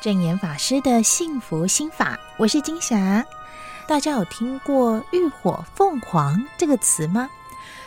证严法师的幸福心法，我是金霞。大家有听过“浴火凤凰”这个词吗？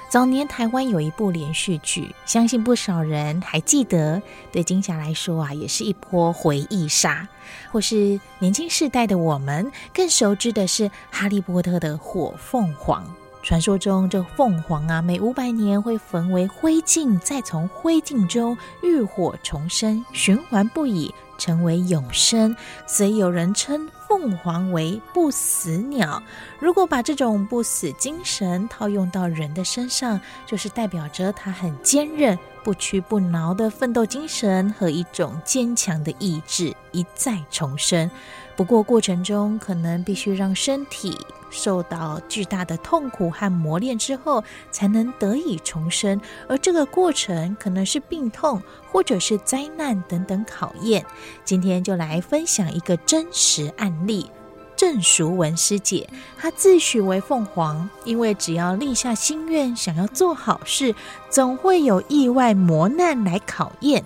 早年台湾有一部连续剧，相信不少人还记得。对金霞来说啊，也是一波回忆杀。或是年轻世代的我们，更熟知的是《哈利波特》的火凤凰。传说中，这凤凰啊，每五百年会焚为灰烬，再从灰烬中浴火重生，循环不已，成为永生。所以有人称凤凰为不死鸟。如果把这种不死精神套用到人的身上，就是代表着它很坚韧、不屈不挠的奋斗精神和一种坚强的意志，一再重生。不过过程中可能必须让身体。受到巨大的痛苦和磨练之后，才能得以重生。而这个过程可能是病痛，或者是灾难等等考验。今天就来分享一个真实案例。郑淑文师姐，她自诩为凤凰，因为只要立下心愿，想要做好事，总会有意外磨难来考验。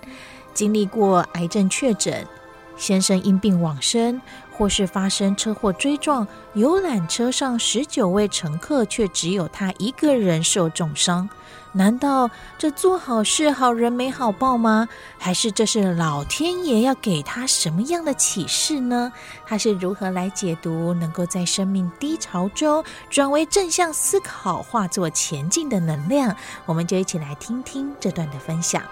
经历过癌症确诊，先生因病往生。或是发生车祸追撞，游览车上十九位乘客，却只有他一个人受重伤。难道这做好事好人没好报吗？还是这是老天爷要给他什么样的启示呢？他是如何来解读，能够在生命低潮中转为正向思考，化作前进的能量？我们就一起来听听这段的分享。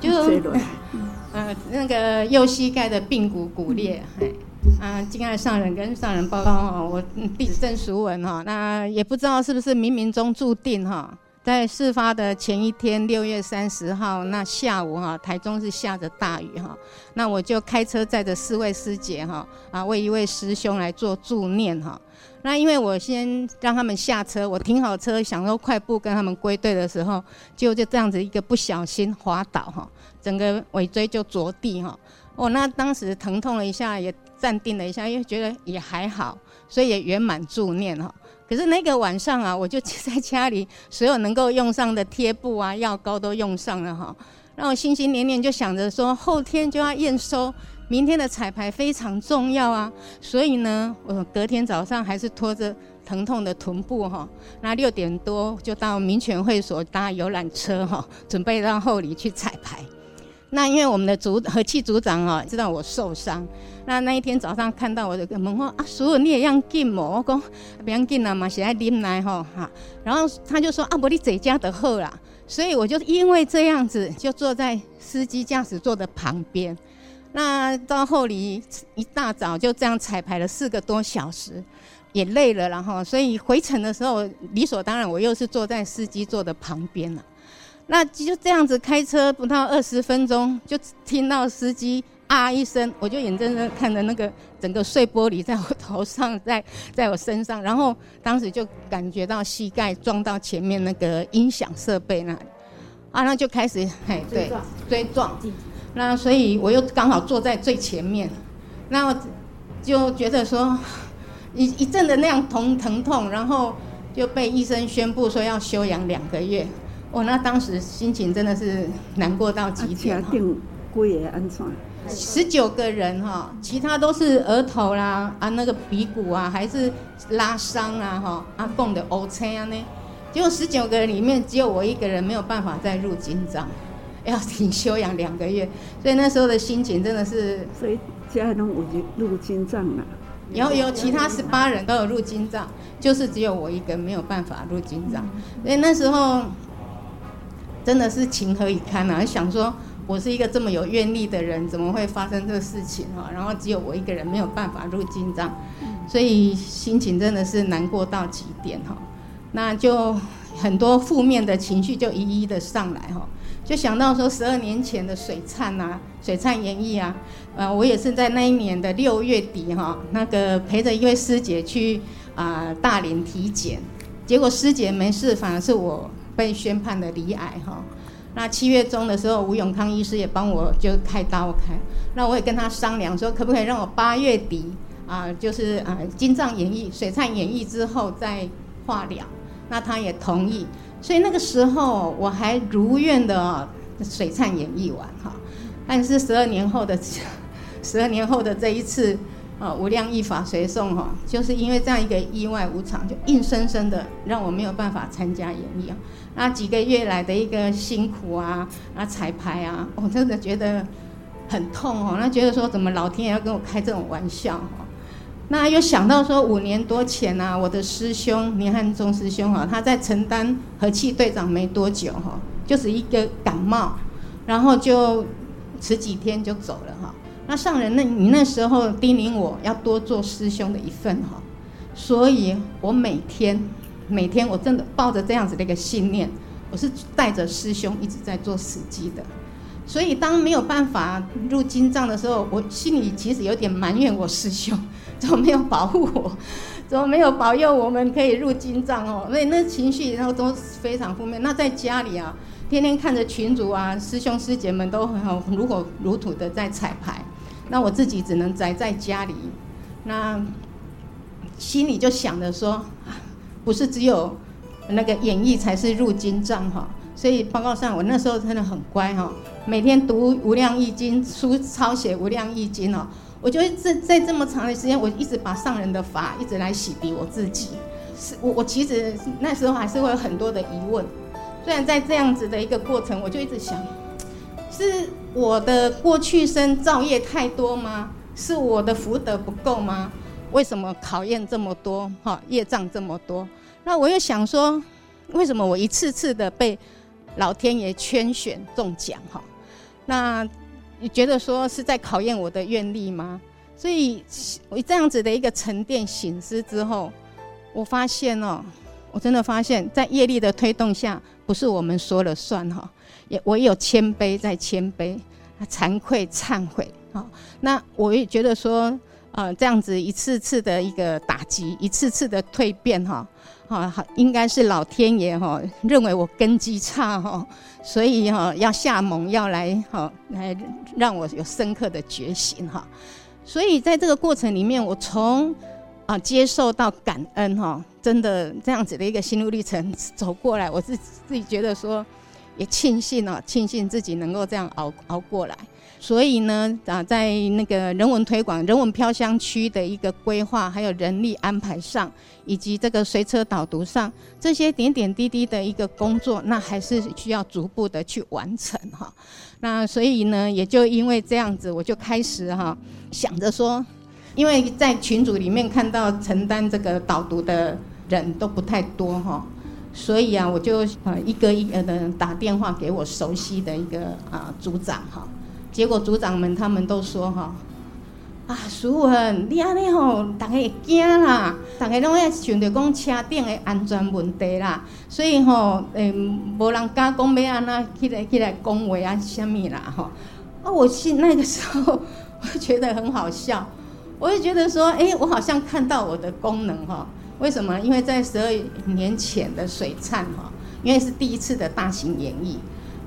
就 呃那个右膝盖的髌骨骨裂，哎，啊，敬爱上人跟上人报告哈，我弟子郑淑文哈，那也不知道是不是冥冥中注定哈，在事发的前一天六月三十号那下午哈，台中是下着大雨哈，那我就开车载着四位师姐哈，啊为一位师兄来做助念哈。那因为我先让他们下车，我停好车，想说快步跟他们归队的时候，就就这样子一个不小心滑倒哈，整个尾椎就着地哈。哦，那当时疼痛了一下，也暂定了一下，因为觉得也还好，所以也圆满助念哈。可是那个晚上啊，我就在家里所有能够用上的贴布啊、药膏都用上了哈。让我心心念念就想着说，后天就要验收。明天的彩排非常重要啊，所以呢，我隔天早上还是拖着疼痛的臀部哈，那六点多就到民权会所搭游览车哈，准备让后里去彩排。那因为我们的组和气组长啊，知道我受伤，那那一天早上看到我就跟我说啊，叔你也让进嘛，我讲不要紧了嘛，现在拎来哈哈，然后他就说啊，不你这家的后啦，所以我就因为这样子就坐在司机驾驶座的旁边。那到后里一大早就这样彩排了四个多小时，也累了，然后所以回程的时候理所当然我又是坐在司机座的旁边了。那就这样子开车不到二十分钟，就听到司机啊一声，我就眼睁睁看着那个整个碎玻璃在我头上，在 在我身上，然后当时就感觉到膝盖撞到前面那个音响设备那里，啊，那就开始嘿对追撞。那所以我又刚好坐在最前面，那我就觉得说一一阵的那样疼疼痛，然后就被医生宣布说要休养两个月。我那当时心情真的是难过到极点。十九个人哈，其他都是额头啦啊那个鼻骨啊还是拉伤啊哈，阿共的 O 车啊呢，结果十九个人里面只有我一个人没有办法再入金藏。要停休养两个月，所以那时候的心情真的是。所以家中我就入金藏了。有有其他十八人都有入金藏，就是只有我一个没有办法入金藏。所以那时候真的是情何以堪啊！想说我是一个这么有愿力的人，怎么会发生这个事情哈？然后只有我一个人没有办法入经藏，所以心情真的是难过到极点哈。那就很多负面的情绪就一一的上来哈。就想到说，十二年前的水灿啊，水灿演艺啊，呃，我也是在那一年的六月底哈，那个陪着一位师姐去啊大连体检，结果师姐没事，反而是我被宣判的离癌哈。那七月中的时候，吴永康医师也帮我就开刀开，那我也跟他商量说，可不可以让我八月底啊，就是啊金藏演绎、水灿演绎之后再化疗，那他也同意。所以那个时候我还如愿的水忏演绎完哈，但是十二年后的十二年后的这一次啊无量义法随诵哈，就是因为这样一个意外无常，就硬生生的让我没有办法参加演绎啊。那几个月来的一个辛苦啊，啊彩排啊，我真的觉得很痛哦。那觉得说怎么老天爷要跟我开这种玩笑哈？那又想到说五年多前啊，我的师兄倪汉忠师兄哈，他在承担和气队长没多久哈，就是一个感冒，然后就十几天就走了哈。那上人，那你那时候叮咛我要多做师兄的一份哈，所以我每天每天我真的抱着这样子的一个信念，我是带着师兄一直在做死机的。所以当没有办法入金藏的时候，我心里其实有点埋怨我师兄。怎么没有保护我？怎么没有保佑我们可以入金藏哦？所以那情绪然后都非常负面。那在家里啊，天天看着群主啊，师兄师姐们都很好，如火如荼的在彩排，那我自己只能宅在家里，那心里就想着说，不是只有那个演绎才是入经藏哈。所以报告上，我那时候真的很乖哈，每天读无量义经书，抄写无量义经哦。我觉得这在这么长的时间，我一直把上人的法一直来洗涤我自己。是我我其实那时候还是会有很多的疑问。虽然在这样子的一个过程，我就一直想，是我的过去生造业太多吗？是我的福德不够吗？为什么考验这么多？哈，业障这么多？那我又想说，为什么我一次次的被老天爷圈选中奖？哈，那。你觉得说是在考验我的愿力吗？所以，我这样子的一个沉淀醒思之后，我发现哦，我真的发现，在业力的推动下，不是我们说了算哈，也唯有谦卑在谦卑，惭愧忏悔啊。那我也觉得说，呃，这样子一次次的一个打击，一次次的蜕变哈。啊好，应该是老天爷哈认为我根基差哈，所以哈要下猛药来哈来让我有深刻的觉醒哈。所以在这个过程里面，我从啊接受到感恩哈，真的这样子的一个心路历程走过来，我自自己觉得说也庆幸啊，庆幸自己能够这样熬熬过来。所以呢，啊，在那个人文推广、人文飘香区的一个规划，还有人力安排上，以及这个随车导读上，这些点点滴滴的一个工作，那还是需要逐步的去完成哈。那所以呢，也就因为这样子，我就开始哈想着说，因为在群组里面看到承担这个导读的人都不太多哈，所以啊，我就啊一个一个的打电话给我熟悉的一个啊组长哈。结果组长们他们都说哈，啊，淑文，你安尼吼，大家会惊啦，大家拢会想着讲车顶的安全问题啦，所以吼，诶，无人敢讲要安那起来起来讲话啊，虾米啦吼。啊，我是那个时候，我觉得很好笑，我就觉得说，诶、我好像看到我的功能哈。为什么？因为在十二年前的水忏哈，因为是第一次的大型演绎。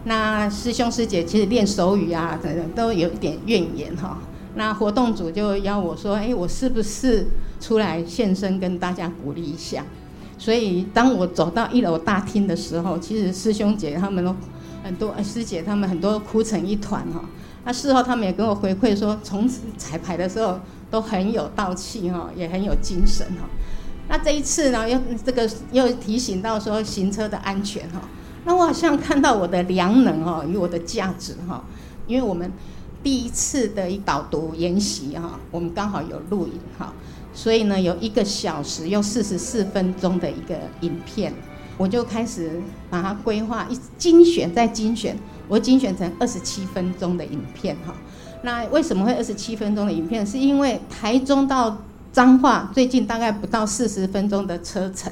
那师兄师姐其实练手语啊，等等都有一点怨言哈。那活动组就邀我说：“哎，我是不是出来现身跟大家鼓励一下？”所以当我走到一楼大厅的时候，其实师兄姐他们都很多，师姐他们很多哭成一团哈。那事后他们也跟我回馈说，从此彩排的时候都很有道气哈，也很有精神哈。那这一次呢，又这个又提醒到说行车的安全哈。那我好像看到我的良能哈，与我的价值哈，因为我们第一次的一导读研习哈，我们刚好有录影哈，所以呢有一个小时又四十四分钟的一个影片，我就开始把它规划一精选再精选，我精选成二十七分钟的影片哈。那为什么会二十七分钟的影片？是因为台中到彰化最近大概不到四十分钟的车程。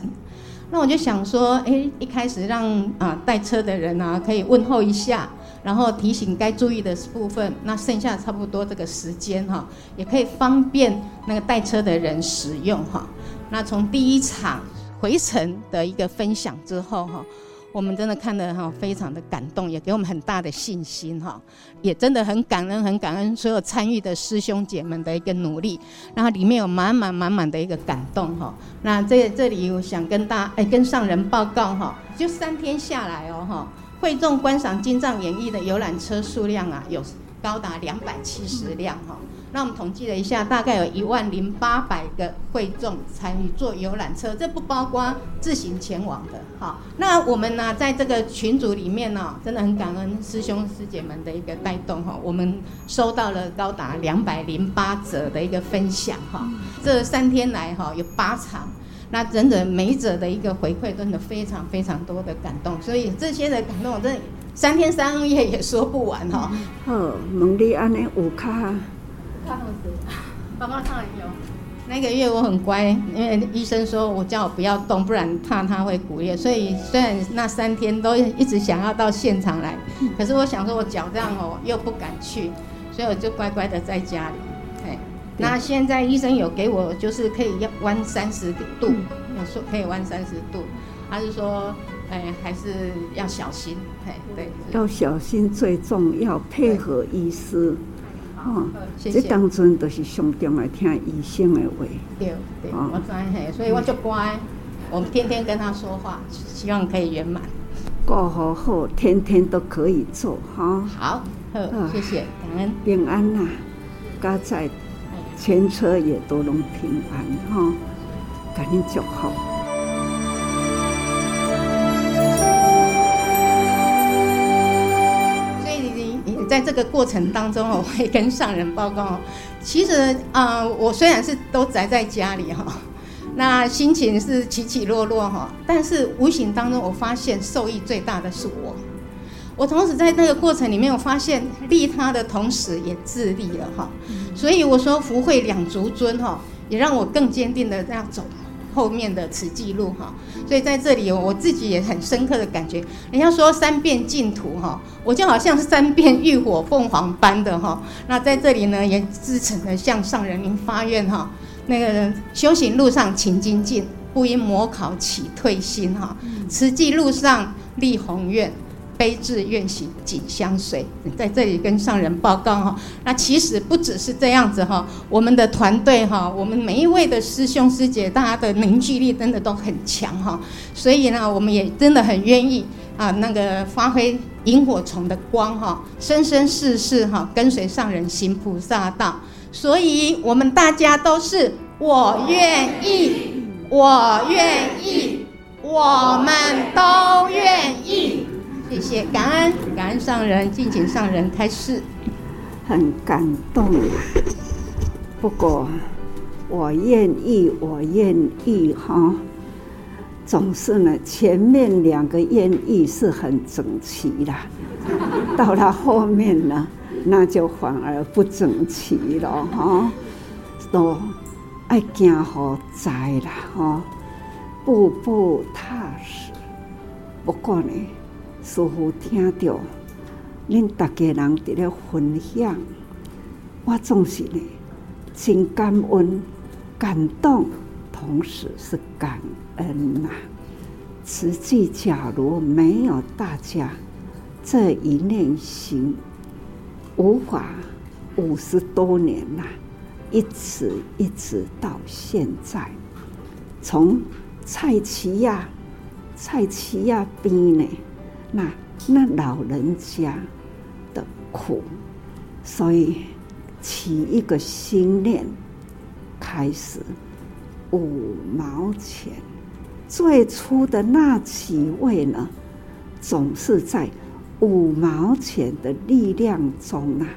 那我就想说，哎，一开始让啊带车的人啊可以问候一下，然后提醒该注意的部分。那剩下差不多这个时间哈，也可以方便那个带车的人使用哈。那从第一场回程的一个分享之后哈，我们真的看得哈非常的感动，也给我们很大的信心哈，也真的很感恩，很感恩所有参与的师兄姐们的一个努力，然后里面有满满满满的一个感动哈。那这这里我想跟大哎跟上人报告哈，就三天下来哦哈，会众观赏金藏演绎的游览车数量啊有高达两百七十辆哈。那我们统计了一下，大概有一万零八百个会众参与坐游览车，这不包括自行前往的。好，那我们呢，在这个群组里面呢，真的很感恩师兄师姐们的一个带动哈，我们收到了高达两百零八折的一个分享哈。这三天来哈，有八场，那真的每者的一个回馈，真的非常非常多的感动，所以这些的感动，真的三天三夜也说不完哈。好，蒙利安尼五卡。看报纸，报告上有。那个月我很乖，因为医生说我叫我不要动，不然怕他会骨裂。所以虽然那三天都一直想要到现场来，可是我想说我脚这样哦，又不敢去，所以我就乖乖的在家里。哎，那现在医生有给我，就是可以要弯三十度，有说可以弯三十度，他是说，哎，还是要小心。哎，对，要小心最重要，配合医师。哦。这当中都是上重来听医生的话。对对，哦、我知嘿，所以我就乖，我们天天跟他说话，希望可以圆满。过好后，天天都可以做哈。哦、好，好，谢谢，感恩平安呐、啊，家在前车也都能平安哈、哦，感恩就好。在这个过程当中，我会跟上人报告。其实啊、我虽然是都宅在家里哈，那心情是起起落落哈，但是无形当中，我发现受益最大的是我。我同时在那个过程里面，我发现利他的同时也自利了哈。所以我说福慧两足尊哈，也让我更坚定的这样走。后面的此记录哈，所以在这里我自己也很深刻的感觉，人家说三遍净土哈，我就好像是三遍浴火凤凰般的哈。那在这里呢，也至诚的向上人民发愿哈，那个修行路上勤精进，不因魔考起退心哈，慈济路上立宏愿。悲志愿行紧相随，在这里跟上人报告哈。那其实不只是这样子哈，我们的团队哈，我们每一位的师兄师姐，大家的凝聚力真的都很强哈。所以呢，我们也真的很愿意啊，那个发挥萤火虫的光哈，生生世世哈，跟随上人行菩萨道。所以我们大家都是我愿意，我愿意，我们都愿意。谢谢，感恩感恩上人，敬请上人开示，很感动。不过我愿意，我愿意哈，总是呢，前面两个愿意是很整齐的，到了后面呢，那就反而不整齐了哈，都爱惊好在了哈，步步踏实。不过呢。似乎听到恁大家人伫咧分享，我总是呢真感恩、感动，同时是感恩呐、实际假如没有大家这一念心，无法五十多年呐、一直一直到现在，从菜市仔、菜市仔边呢。那那老人家的苦，所以起一个心念，开始五毛钱。最初的那几位呢，总是在五毛钱的力量中啊，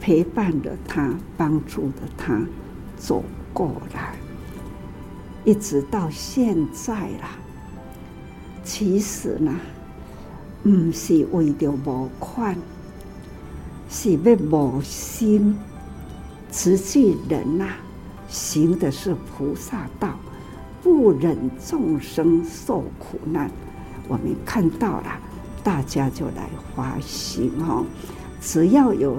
陪伴着他，帮助着他走过来，一直到现在啦。其实呢。不是为着无款，是要无心。慈济人呐、啊，行的是菩萨道，不忍众生受苦难。我们看到了，大家就来发心哦。只要有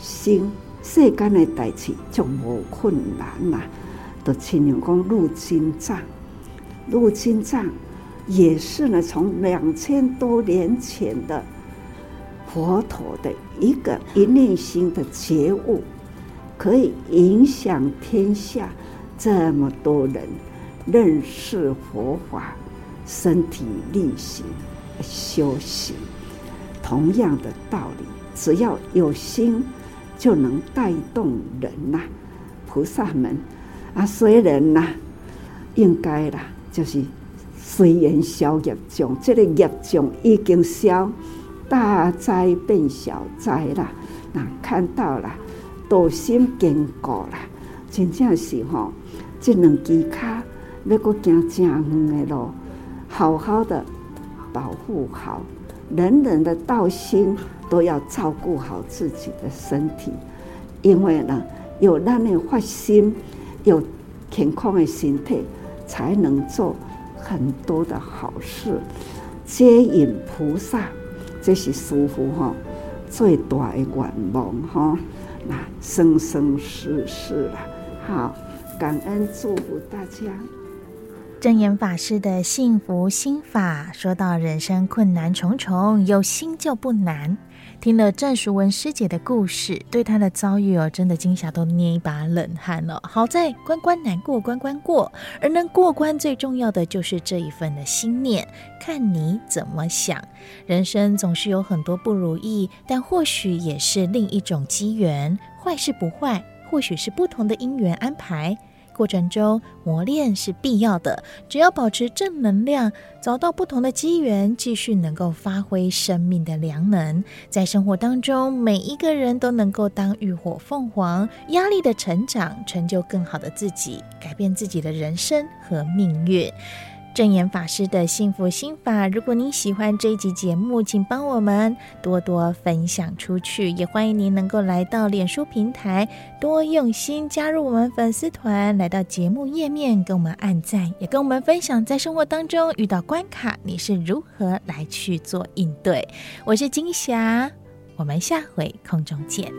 心，世间的代志就无困难呐。都亲像讲入经藏，入经藏。也是呢，从两千多年前的佛陀的一个一念心的觉悟，可以影响天下这么多人认识佛法，身体力行修行。同样的道理，只要有心，就能带动人呐、菩萨们啊，虽然呐、应该啦，就是。虽然消业障，这个业障已经消，大灾变小灾啦。那看到了，道心坚固啦，真正是吼，这两支脚要搁行正远的路，好好的保护好，人人的道心都要照顾好自己的身体，因为呢，有咱的发心，有健康的身体，才能做。很多的好事，接引菩萨，这是师父哈最大的愿望哈。那生生世世了，好，感恩祝福大家。真言法师的幸福心法，说到人生困难重重，有心就不难。听了郑淑文师姐的故事，对她的遭遇哦，真的惊吓都捏一把冷汗了。好在关关难过关关过，而能过关最重要的就是这一份的心念，看你怎么想。人生总是有很多不如意，但或许也是另一种机缘。坏事不坏，或许是不同的因缘安排。过程中磨练是必要的，只要保持正能量，找到不同的机缘，继续能够发挥生命的良能，在生活当中，每一个人都能够当浴火凤凰，压力的成长，成就更好的自己，改变自己的人生和命运。证严法师的幸福心法，如果您喜欢这一集节目，请帮我们多多分享出去，也欢迎您能够来到脸书平台，多用心加入我们粉丝团，来到节目页面跟我们按赞，也跟我们分享在生活当中遇到关卡，你是如何来去做应对。我是金霞，我们下回空中见。